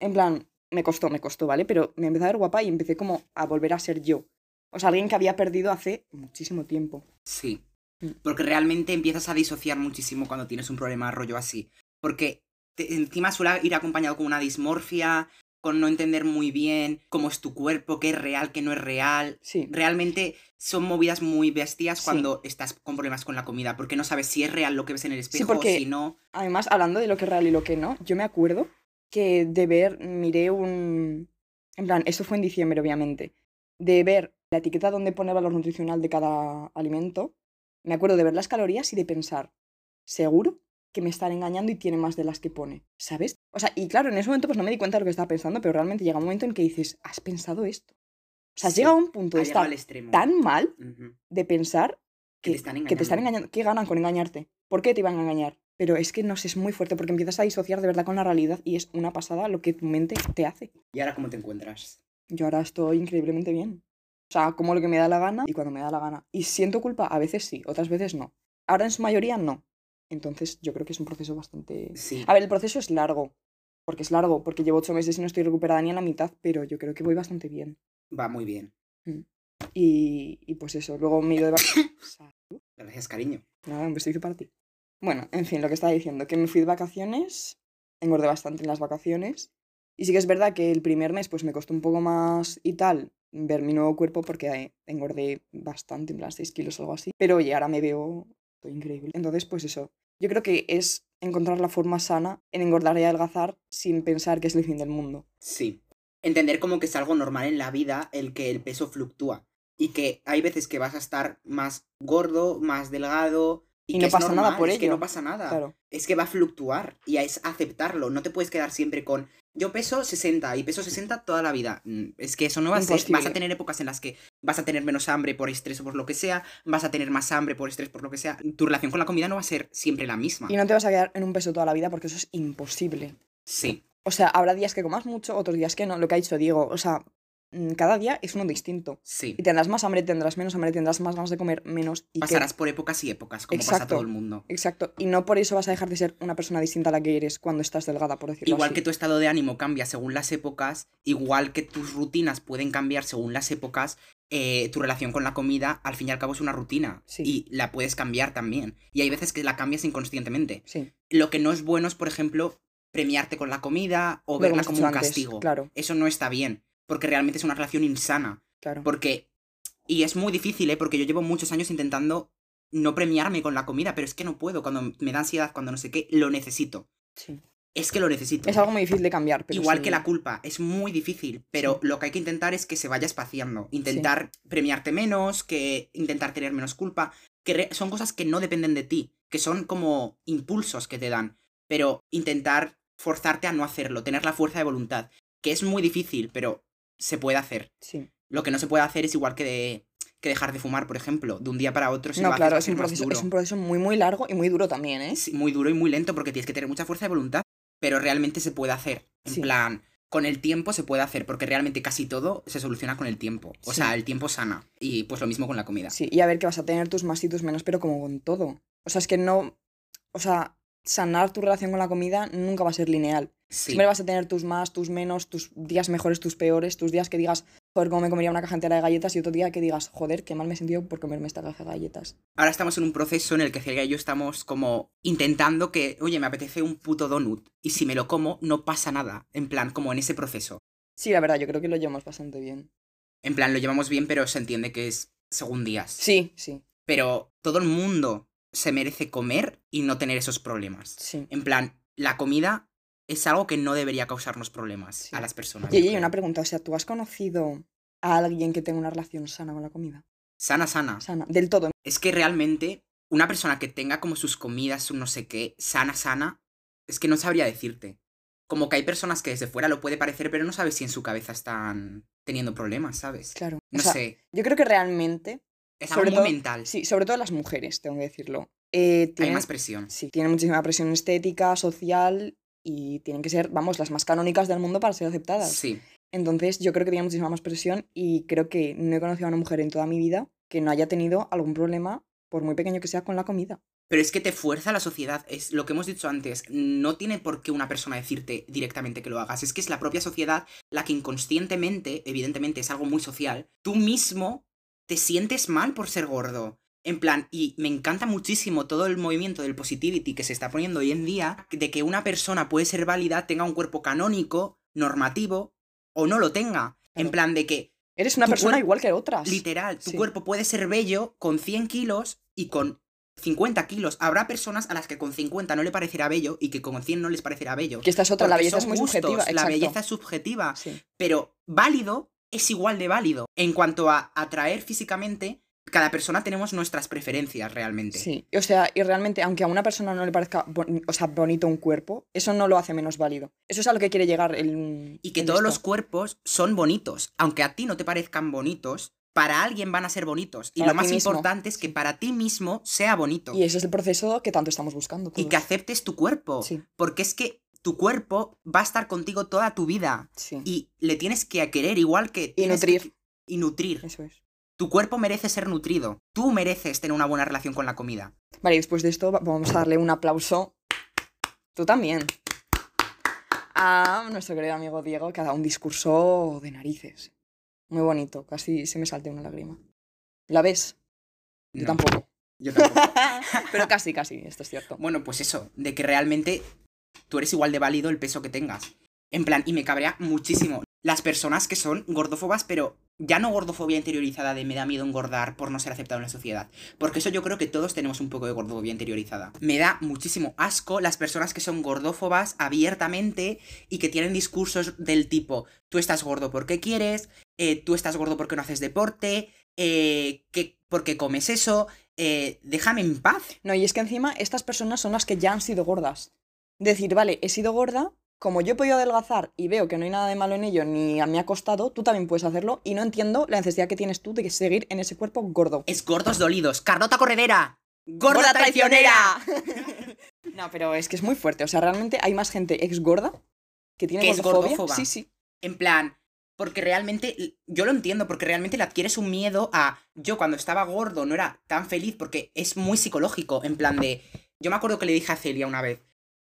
En plan, me costó, me costó, ¿vale? Pero me empecé a ver guapa y empecé como a volver a ser yo. O sea, alguien que había perdido hace muchísimo tiempo. Sí. Mm. Porque realmente empiezas a disociar muchísimo cuando tienes un problema rollo así. Porque te- encima suele ir acompañado con una dismorfia, con no entender muy bien cómo es tu cuerpo, qué es real, qué no es real. Sí. Realmente son movidas muy bestias Sí. cuando estás con problemas con la comida, porque no sabes si es real lo que ves en el espejo porque- o si no. Además, hablando de lo que es real y lo que no, yo me acuerdo que de ver, miré un... En plan, esto fue en diciembre, obviamente. De ver la etiqueta donde pone el valor nutricional de cada alimento, me acuerdo de ver las calorías y de pensar, seguro que me están engañando y tiene más de las que pone, ¿sabes? O sea, y claro, en ese momento pues no me di cuenta de lo que estaba pensando, pero realmente llega un momento en que dices, has pensado esto. O sea, Sí, llega a un punto de estar tan mal de pensar Que que, te están que te están engañando. ¿Qué ganan con engañarte? ¿Por qué te iban a engañar? Pero es que no sé, es muy fuerte porque empiezas a disociar de verdad con la realidad y es una pasada lo que tu mente te hace. ¿Y ahora cómo te encuentras? Yo ahora estoy increíblemente bien. O sea, como lo que me da la gana y cuando me da la gana. Y siento culpa, a veces sí, otras veces no. Ahora en su mayoría no. Entonces yo creo que es un proceso bastante... Sí. A ver, el proceso es largo. Porque es largo, porque llevo ocho meses y no estoy recuperada ni en la mitad, pero yo creo que voy bastante bien. Va muy bien. Y, y pues eso, luego me he ido de vacaciones. Gracias, cariño. Nada, un besito para ti. Bueno, en fin, lo que estaba diciendo, que me fui de vacaciones, engordé bastante en las vacaciones. Y sí que es verdad que el primer mes pues me costó un poco más y tal ver mi nuevo cuerpo porque eh, engordé bastante, en plan 6 kilos o algo así. Pero oye, ahora me veo estoy increíble. Entonces, pues eso. Yo creo que es encontrar la forma sana en engordar y adelgazar sin pensar que es el fin del mundo. Sí. Entender como que es algo normal en la vida el que el peso fluctúa. Y que hay veces que vas a estar más gordo, más delgado. Y, Y que no pasa nada por es que ello. no pasa nada. Claro. Es que va a fluctuar. Y es aceptarlo. No te puedes quedar siempre con. Yo peso 60 y peso 60 toda la vida. Mm, Es que eso no va a ser. Vas a tener épocas en las que vas a tener menos hambre por estrés o por lo que sea. Vas a tener más hambre por estrés por lo que sea. Tu relación con la comida no va a ser siempre la misma. Y no te vas a quedar en un peso toda la vida porque eso es imposible. Sí. O sea, habrá días que comas mucho, otros días que no, lo que ha dicho Diego. O sea, cada día es uno distinto. Sí. Y tendrás más hambre, tendrás menos hambre, tendrás más ganas de comer menos. Y que- Pasarás por épocas y épocas, como pasa Exacto. todo el mundo. Exacto. Y no por eso vas a dejar de ser una persona distinta a la que eres cuando estás delgada, por decirlo Igual así. que tu estado de ánimo cambia según las épocas, igual que tus rutinas pueden cambiar según las épocas, eh, tu relación con la comida, al fin y al cabo, es una rutina. Sí. Y la puedes cambiar también. Y hay veces que la cambias inconscientemente. Sí. Lo que no es bueno es, por ejemplo, premiarte con la comida o Lo verla como un antes, castigo. Claro, Eso no está bien, porque realmente es una relación insana. claro. Porque... Y es muy difícil, ¿eh? Porque yo llevo muchos años intentando no premiarme con la comida, pero es que no puedo. Cuando me da ansiedad, cuando no sé qué, lo necesito. Sí. es que lo necesito. Es algo muy difícil de cambiar. Pero Igual sí. que la culpa, es muy difícil, pero lo que hay que intentar es que se vaya espaciando. Intentar premiarte menos, que intentar tener menos culpa, que son cosas que no dependen de ti, que son como impulsos que te dan, pero intentar forzarte a no hacerlo, tener la fuerza de voluntad, que es muy difícil, pero se puede hacer. Sí. Lo que no se puede hacer es igual que, de, que dejar de fumar, por ejemplo, de un día para otro se No, va a claro, es un, proceso, es un proceso muy, muy largo y muy duro también, ¿eh? Es muy duro y muy lento porque tienes que tener mucha fuerza de voluntad, pero realmente se puede hacer. En Sí. plan, con el tiempo se puede hacer porque realmente casi todo se soluciona con el tiempo. O Sí. sea, el tiempo sana. Y pues lo mismo con la comida. Sí, y a ver que vas a tener tus más y tus menos, pero como con todo. O sea, es que no. O sea, sanar tu relación con la comida nunca va a ser lineal. Sí. Siempre vas a tener tus más, tus menos, tus días mejores, tus peores, tus días que digas, joder, cómo me comería una caja entera de galletas, y otro día que digas, joder, qué mal me he sentido por comerme esta caja de galletas. Ahora estamos en un proceso en el que Celia y yo estamos como intentando que, oye, me apetece un puto donut. Y si me lo como, no pasa nada. En plan, como en ese proceso. Sí, la verdad, yo creo que lo llevamos bastante bien. En plan, lo llevamos bien, pero se entiende que es según días. Sí, sí, Pero todo el mundo se merece comer y no tener esos problemas. sí. En plan, la comida es algo que no debería causarnos problemas Sí. a las personas. Y y una pregunta, o sea, ¿tú has conocido a alguien que tenga una relación sana con la comida? Sana, sana. Sana, del todo. Es que realmente una persona que tenga como sus comidas, su no sé qué, sana, sana, es que no sabría decirte. Como que hay personas que desde fuera lo puede parecer, pero no sabes si en su cabeza están teniendo problemas, ¿sabes? Claro. O No sea, sé. Yo creo que realmente, Es sobre algo muy todo- mental. sí, sobre todo las mujeres, tengo que decirlo. eh, Hay más presión. sí, tienen muchísima presión estética, social y tienen que ser, vamos, las más canónicas del mundo para ser aceptadas. Sí. Entonces, yo creo que tienen muchísima más presión y creo que no he conocido a una mujer en toda mi vida que no haya tenido algún problema, por muy pequeño que sea, con la comida. Pero es que te fuerza la sociedad. Es lo que hemos dicho antes. No tiene por qué una persona decirte directamente que lo hagas. Es que es la propia sociedad la que inconscientemente, evidentemente es algo muy social, tú mismo te sientes mal por ser gordo. En plan, y me encanta muchísimo todo el movimiento del positivity que se está poniendo hoy en día, de que una persona puede ser válida, tenga un cuerpo canónico, normativo, o no lo tenga. En plan de que Eres una persona igual que otras. Literal, tu Sí. cuerpo puede ser bello con 100 kilos y con 50 kilos. Habrá personas a las que con 50 no le parecerá bello y que con 100 no les parecerá bello. Que esta es otra, la belleza es muy gustos, subjetiva. La belleza es subjetiva, Sí. pero válido es igual de válido. En cuanto a atraer físicamente, cada persona tenemos nuestras preferencias realmente. Sí, o sea, y realmente, aunque a una persona no le parezca o sea, bonito un cuerpo, eso no lo hace menos válido. Eso es a lo que quiere llegar el. Y que el todos esto. los cuerpos son bonitos. Aunque a ti no te parezcan bonitos, para alguien van a ser bonitos. Y Para lo más mismo, importante es que para ti mismo sea bonito. Y ese es el proceso que tanto estamos buscando. y que aceptes tu cuerpo. Sí. Porque es que tu cuerpo va a estar contigo toda tu vida. Sí, Y le tienes que querer igual que... Y nutrir. que- y nutrir. eso es. Tu cuerpo merece ser nutrido. Tú mereces tener una buena relación con la comida. Vale, y después de esto va- vamos a darle un aplauso. Tú también. A nuestro querido amigo Diego, que ha dado un discurso de narices. Muy bonito, casi se me salte una lágrima. ¿La ves? Yo tampoco. Yo tampoco. Pero casi, casi, esto es cierto. bueno, pues eso, de que realmente tú eres igual de válido el peso que tengas. En plan, y me cabrea muchísimo las personas que son gordófobas, pero ya no gordofobia interiorizada de me da miedo engordar por no ser aceptado en la sociedad. Porque eso yo creo que todos tenemos un poco de gordofobia interiorizada. Me da muchísimo asco las personas que son gordófobas abiertamente y que tienen discursos del tipo, tú estás gordo porque quieres, eh, tú estás gordo porque no haces deporte, eh, que, porque comes eso, eh, déjame en paz. No, y es que encima estas personas son las que ya han sido gordas. Decir, vale, he sido gorda, como yo he podido adelgazar y veo que no hay nada de malo en ello ni a mí ha costado, tú también puedes hacerlo y no entiendo la necesidad que tienes tú de seguir en ese cuerpo gordo. Es gordos dolidos. Carlota Corredera. Gorda, traicionera. no, pero es que es muy fuerte. O sea, realmente hay más gente ex gorda que tiene Que es gordófoba. Sí, sí. En plan, porque realmente, yo lo entiendo, porque realmente le adquieres un miedo a, yo cuando estaba gordo no era tan feliz, porque es muy psicológico, en plan de, yo me acuerdo que le dije a Celia una vez,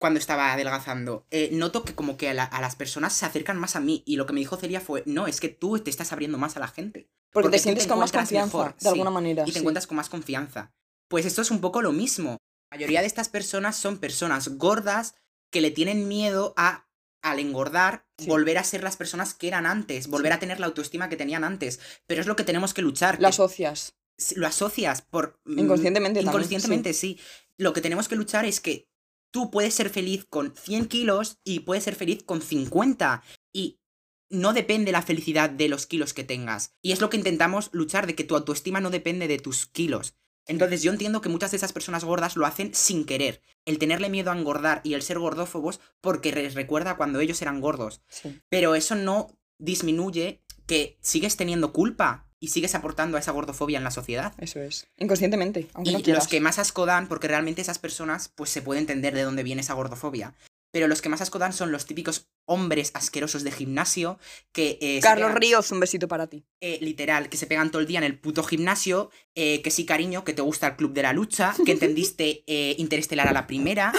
cuando estaba adelgazando, eh, noto que como que a, la- a las personas se acercan más a mí, y lo que me dijo Celia fue, no, es que tú te estás abriendo más a la gente. Porque, Porque te sientes te con más confianza, mejor, de sí, alguna manera. y te sí. encuentras con más confianza. Pues esto es un poco lo mismo. La mayoría de estas personas son personas gordas que le tienen miedo a, al engordar, Sí. volver a ser las personas que eran antes, volver a tener la autoestima que tenían antes. Pero es lo que tenemos que luchar. Lo asocias. lo asocias por... mm, Inconscientemente también, Inconscientemente, sí. Lo que tenemos que luchar es que tú puedes ser feliz con 100 kilos y puedes ser feliz con 50. Y no depende la felicidad de los kilos que tengas. Y es lo que intentamos luchar, de que tu autoestima no depende de tus kilos. Entonces yo entiendo que muchas de esas personas gordas lo hacen sin querer. El tenerle miedo a engordar y el ser gordófobos porque les recuerda cuando ellos eran gordos. Sí. Pero eso no disminuye que sigues teniendo culpa y sigues aportando a esa gordofobia en la sociedad. Eso es. Inconscientemente, aunque Y no quieras. los que más asco dan, porque realmente esas personas, pues se puede entender de dónde viene esa gordofobia. Pero los que más asco dan son los típicos hombres asquerosos de gimnasio que... eh, Carlos pegan- Ríos, un besito para ti. eh, literal, que se pegan todo el día en el puto gimnasio, eh, que sí, cariño, que te gusta el Club de la Lucha, que entendiste eh, Interestelar a la primera,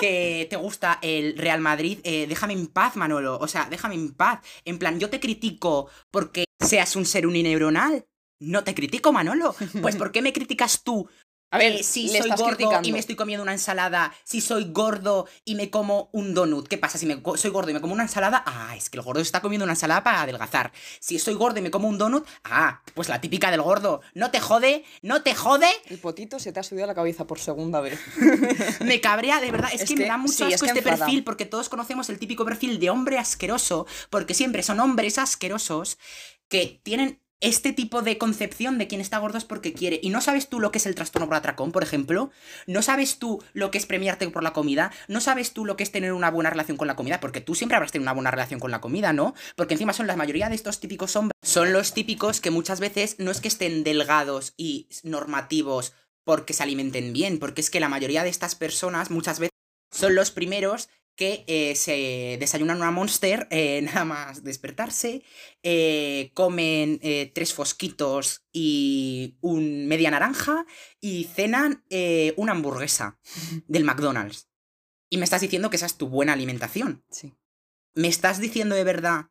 que te gusta el Real Madrid, déjame en paz, Manolo, o sea, déjame en paz. En plan, yo te critico porque seas un ser unineuronal. No te critico, Manolo. Pues ¿por qué me criticas tú A ver, eh, si soy gordo criticando. y me estoy comiendo una ensalada, si soy gordo y me como un donut, ¿qué pasa? Si me soy gordo y me como una ensalada, ah, es que el gordo se está comiendo una ensalada para adelgazar. Si soy gordo y me como un donut, ah, pues la típica del gordo. No te jode, no te jode, El potito se te ha subido a la cabeza por segunda vez. me cabrea, de verdad. Es, Es que, que- me da mucho sí, es asco que este enfada. perfil, porque todos conocemos el típico perfil de hombre asqueroso, porque siempre son hombres asquerosos que tienen este tipo de concepción de quien está gordo es porque quiere. Y no sabes tú lo que es el trastorno por atracón, por ejemplo. No sabes tú lo que es premiarte por la comida. No sabes tú lo que es tener una buena relación con la comida, porque tú siempre habrás tenido una buena relación con la comida, ¿no? Porque encima son la mayoría de estos típicos hombres. Son los típicos que muchas veces no es que estén delgados y normativos porque se alimenten bien, porque es que la mayoría de estas personas muchas veces son los primeros que eh, se desayunan una monster eh, nada más despertarse, eh, comen tres fosquitos y un media naranja y cenan una hamburguesa del McDonald's. Y me estás diciendo que esa es tu buena alimentación. Sí. ¿Me estás diciendo de verdad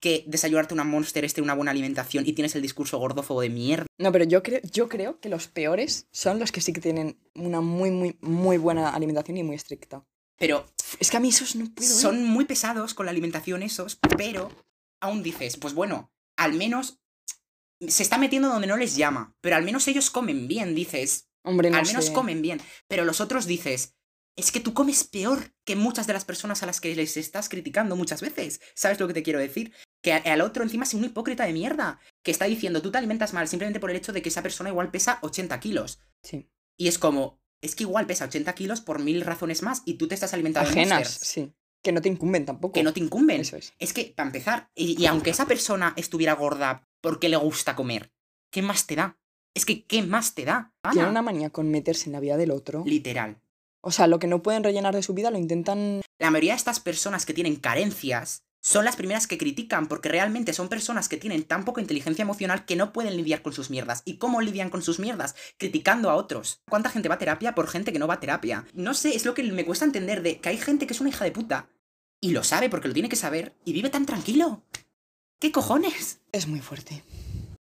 que desayunarte una monster es tener una buena alimentación y tienes el discurso gordófobo de mierda? No, pero yo creo, yo creo que los peores son los que sí que tienen una muy, muy, muy buena alimentación y muy estricta. Pero Es que a mí esos no puedo. ¿eh? son muy pesados con la alimentación esos, pero aún dices, pues bueno, al menos se está metiendo donde no les llama, pero al menos ellos comen bien, dices, Hombre, no al menos sé. comen bien, pero los otros dices, es que tú comes peor que muchas de las personas a las que les estás criticando muchas veces, ¿sabes lo que te quiero decir? Que al otro encima es un hipócrita de mierda, que está diciendo, tú te alimentas mal simplemente por el hecho de que esa persona igual pesa 80 kilos. Sí. Y es como, es que igual pesa 80 kilos por mil razones más y tú te estás alimentando de Ajenas, Monsters, sí. Que no te incumben tampoco. que no te incumben. Eso es. Es que, para empezar, y, y aunque esa persona estuviera gorda porque le gusta comer, ¿qué más te da? Es que, ¿qué más te da? Ana? Tiene una manía con meterse en la vida del otro. Literal. O sea, lo que no pueden rellenar de su vida lo intentan. La mayoría de estas personas que tienen carencias son las primeras que critican porque realmente son personas que tienen tan poca inteligencia emocional que no pueden lidiar con sus mierdas. ¿Y cómo lidian con sus mierdas? Criticando a otros. ¿Cuánta gente va a terapia por gente que no va a terapia? No sé, es lo que me cuesta entender de que hay gente que es una hija de puta y lo sabe porque lo tiene que saber y vive tan tranquilo. ¿Qué cojones? Es muy fuerte.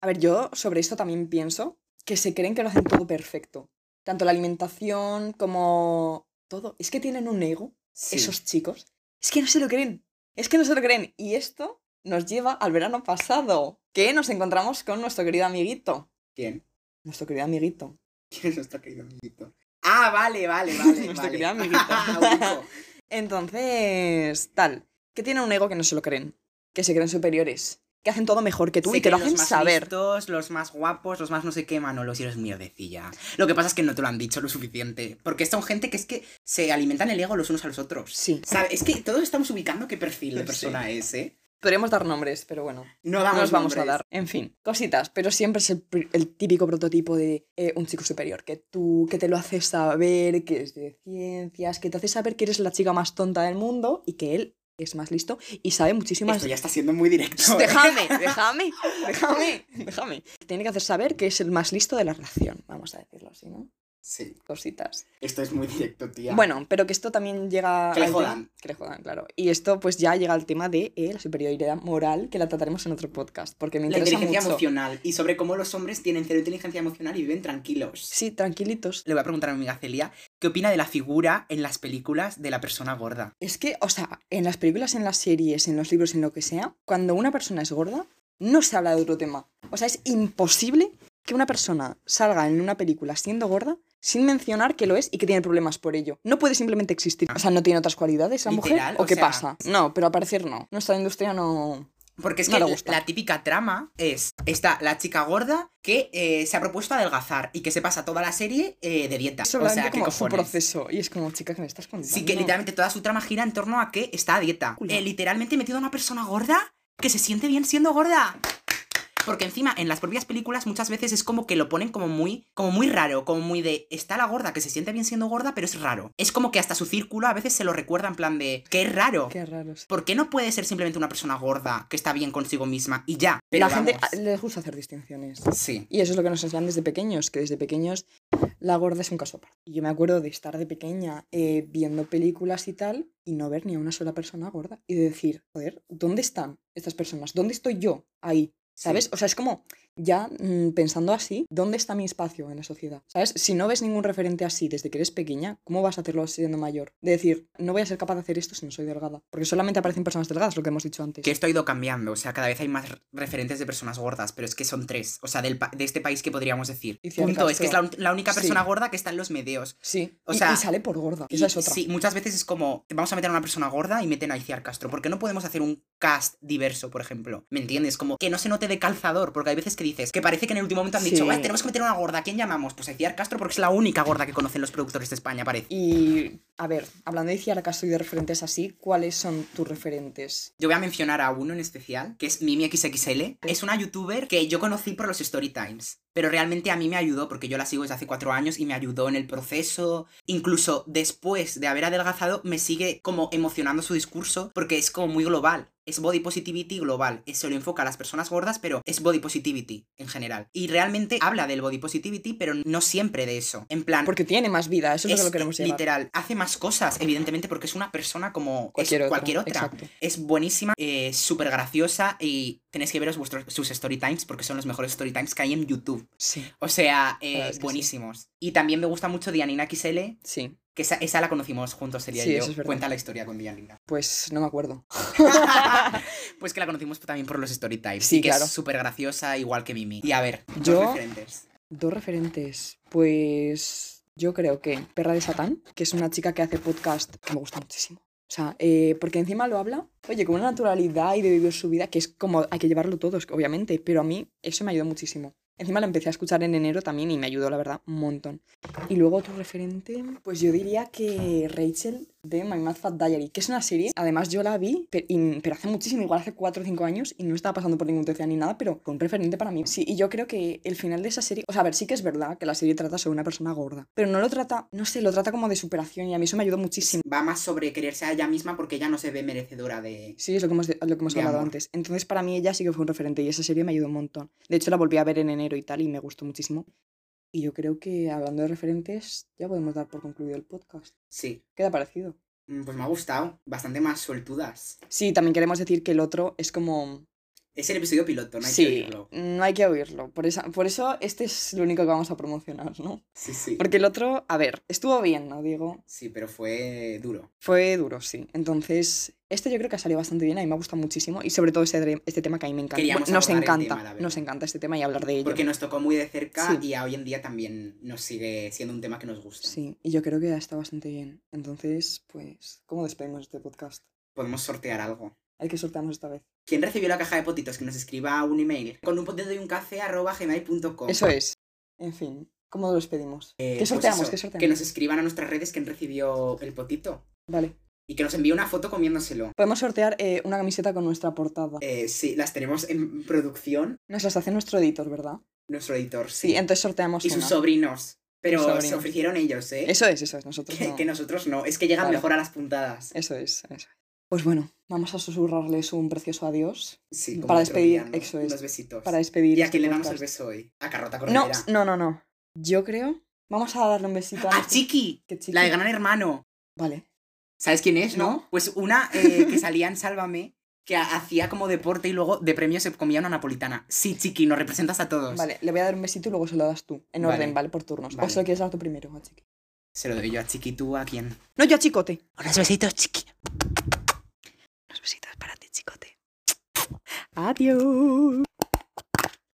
A ver, yo sobre esto también pienso que se creen que lo hacen todo perfecto. Tanto la alimentación como todo. Es que tienen un ego, esos chicos. Es que no se lo creen. Es que no se lo creen. Y esto nos lleva al verano pasado, que nos encontramos con nuestro querido amiguito. ¿Quién? Nuestro querido amiguito. ¿Quién es nuestro querido amiguito? Ah, vale, vale, vale. Nuestro vale. querido amiguito. Ubico. Entonces, tal. Que tienen un ego que no se lo creen. Que se creen superiores. Que hacen todo mejor que tú y te lo hacen los más saber. listos, los más guapos, los más no sé qué, Manolo, si eres mierdecilla. Lo que pasa es que no te lo han dicho lo suficiente. Porque son gente que es que se alimentan el ego los unos a los otros. Sí. ¿Sabe? Es que todos estamos ubicando qué perfil de Sí. persona es, ¿eh? Podríamos dar nombres, pero bueno. No nos vamos a dar. En fin, cositas, pero siempre es el, típico prototipo de eh, un chico superior, que tú, que te lo hace saber, que es de ciencias, que te hace saber que eres la chica más tonta del mundo y que él es más listo y sabe muchísimas... Esto ya está siendo muy directo. ¿eh? Déjame, déjame, déjame, déjame. Tiene que hacer saber que es el más listo de la relación, vamos a decirlo así, ¿no? Sí, Cositas. esto es muy directo, tía. Bueno, pero que esto también llega... Que le tema- jodan. Que le jodan, claro. Y esto pues ya llega al tema de eh, la superioridad moral, que la trataremos en otro podcast, porque me la interesa inteligencia mucho. emocional y sobre cómo los hombres tienen cero inteligencia emocional y viven tranquilos. Sí, tranquilitos. Le voy a preguntar a mi amiga Celia qué opina de la figura en las películas de la persona gorda. Es que, o sea, en las películas, en las series, en los libros, en lo que sea, cuando una persona es gorda, no se habla de otro tema. O sea, es imposible que una persona salga en una película siendo gorda sin mencionar que lo es y que tiene problemas por ello. No puede simplemente existir. O sea, ¿no tiene otras cualidades la mujer? ¿O o qué sea, pasa? No, pero al parecer no. Nuestra industria no... Porque es No que la- típica trama es, está la chica gorda que eh, se ha propuesto adelgazar y que se pasa toda la serie eh, de dieta. O sea, ¿qué como su proceso. Y es como, chica, que me estás contando? Sí, que literalmente toda su trama gira en torno a que está a dieta. Eh, literalmente he metido a una persona gorda que se siente bien siendo gorda. Porque encima, en las propias películas muchas veces es como que lo ponen como muy, como muy raro, como muy de, está la gorda que se siente bien siendo gorda, pero es raro. Es como que hasta su círculo a veces se lo recuerda en plan de, es raro. Qué raro. sí. ¿Por qué no puede ser simplemente una persona gorda que está bien consigo misma y ya? Pero la gente vamos. les gusta hacer distinciones. Sí. Y eso es lo que nos enseñan desde pequeños, que desde pequeños la gorda es un caso aparte. Y yo me acuerdo de estar de pequeña eh, viendo películas y tal y no ver ni a una sola persona gorda. Y de decir, joder, ¿dónde están estas personas? ¿Dónde estoy yo ahí? ¿Sabes? Sí. O sea, es como, ya mm, pensando así, ¿dónde está mi espacio en la sociedad? ¿Sabes? Si no ves ningún referente así desde que eres pequeña, ¿cómo vas a hacerlo siendo mayor? De decir, no voy a ser capaz de hacer esto si no soy delgada. Porque solamente aparecen personas delgadas, lo que hemos dicho antes. Que esto ha ido cambiando, o sea, cada vez hay más re- referentes de personas gordas, pero es que son tres, o sea, del de este país que podríamos decir. Iciar Punto, es que es la, la única Sí. persona gorda que está en los medios. Sí, O y- sea, y sale por gorda. Y Esa es otra. Sí, muchas veces es como, vamos a meter a una persona gorda y meten a Iciar Castro. ¿Por qué no podemos hacer un cast diverso, por ejemplo? ¿Me entiendes? Como que no se note de calzador, porque hay veces que dices, que parece que en el último momento han dicho, Sí. "Vale, tenemos que meter una gorda, ¿a quién llamamos? Pues a Iciar Castro porque es la única gorda que conocen los productores de España, parece. Y, a ver, hablando de Ciara Castro y de referentes así, ¿cuáles son tus referentes? Yo voy a mencionar a uno en especial, que es Mimi XXL. Es una youtuber que yo conocí por los story times, pero realmente a mí me ayudó porque yo la sigo desde hace cuatro años y me ayudó en el proceso. Incluso después de haber adelgazado, me sigue como emocionando su discurso porque es como muy global. Es body positivity global. Se lo enfoca a las personas gordas, pero es body positivity en general. Y realmente habla del body positivity, pero no siempre de eso. En plan, Porque tiene más vida, eso es, lo que queremos llevar. literal, hace más cosas, evidentemente, porque es una persona como Cualquier es otra, cualquier otra. exacto. Es buenísima, es súper graciosa y tenéis que veros vuestros, sus story times porque son los mejores story times que hay en YouTube. Sí, O sea, eh, verdad es que sí. buenísimos. Y también me gusta mucho Dianina XL, sí, que esa, esa la conocimos juntos, sería Sí, yo. eso es. Cuenta la historia con Dianina. pues no me acuerdo. pues que la conocimos también por los story times. Sí, que claro. es súper graciosa, igual que Mimi. Y a ver, dos Yo- referentes. Dos referentes, pues yo creo que Perra de Satán, que es una chica que hace podcast que me gusta muchísimo. O sea, eh, porque encima lo habla, oye, con una naturalidad y de vivir su vida, que es como, hay que llevarlo todos, obviamente, pero a mí eso me ayudó muchísimo. Encima la empecé a escuchar en enero también y me ayudó, la verdad, un montón. Y luego otro referente, pues yo diría que Rachel de My Mad Fat Diary, que es una serie, además yo la vi, y- pero, hace muchísimo, igual hace 4 o 5 años, y no estaba pasando por ningún TCA ni nada, pero fue un referente para mí. Sí, y yo creo que el final de esa serie, o sea, a ver, sí que es verdad que la serie trata sobre una persona gorda, pero no lo trata, no sé, lo trata como de superación y a mí eso me ayudó muchísimo. Va más sobre quererse a ella misma porque ella no se ve merecedora de... Sí, es lo que hemos, lo que hemos hablado amor. antes. Entonces, para mí ella sí que fue un referente y esa serie me ayudó un montón. De hecho, la volví a ver en enero y tal y me gustó muchísimo. Y yo creo que hablando de referentes, ya podemos dar por concluido el podcast. Sí. ¿Qué te ha parecido? Mm, Pues me ha gustado. Bastante más sueltudas. Sí, también queremos decir que el otro es como... Es el episodio piloto, no hay que sí, oírlo. no hay que oírlo. Por, esa, por eso este es lo único que vamos a promocionar, ¿no? Sí, sí. Porque el otro, a ver, estuvo bien, ¿no? Digo, Sí, pero fue duro. fue duro, sí. Entonces, este yo creo que ha salido bastante bien, a mí me ha gustado muchísimo y sobre todo este, este tema que a mí me encanta. Bueno, nos encanta, tema, nos encanta este tema y hablar de ello. Porque nos tocó muy de cerca Sí. y a hoy en día también nos sigue siendo un tema que nos gusta. Sí, y yo creo que está bastante bien. Entonces, pues, ¿cómo despedimos este podcast? Podemos sortear algo. Hay que sortearnos esta vez. ¿Quién recibió la caja de potitos? Que nos escriba un email. Con un potito y un café arroba gmail.com. Eso es. En fin, ¿cómo lo despedimos? Eh, ¿Qué pues sorteamos? eso, ¿Qué sorteamos? Que nos escriban a nuestras redes quién recibió el potito. Vale. Y que nos envíe una foto comiéndoselo. Podemos sortear eh, una camiseta con nuestra portada. Eh, sí, las tenemos en producción. Nos las hace nuestro editor, ¿verdad? Nuestro editor, Sí, sí. entonces sorteamos y sus sobrinos. Pero Sus se ofrecieron ellos, ¿eh? Eso es, eso es. Nosotros Que, no. que nosotros no. Es que llegan Claro. mejor a las puntadas. Eso es, eso es. Pues bueno, vamos a susurrarles un precioso adiós Sí, como Para despedir, ¿no? eso es. Unos besitos. para despedir. ¿Y a este quién le damos el beso hoy? A Carrota No, Cordillera. no, no, no. Yo creo. Vamos a darle un besito a, ¡A nuestro- Chiqui! ¿Qué chiqui? La de Gran Hermano. Vale. ¿Sabes quién es, no? No. Pues una eh, que salía en Sálvame, que ha- hacía como deporte y luego de premio se comía una napolitana. Sí, Chiqui, nos representas a todos. Vale, le voy a dar un besito y luego se lo das tú. En Vale. orden, ¿vale? Por turnos. Vale. O se lo quieres dar tú primero, a Chiqui. Se lo doy yo a Chiqui, ¿tú a quién? No, yo a Chicote. Unos besitos, Chiqui. Unos besitos para ti, Chicote. Adiós.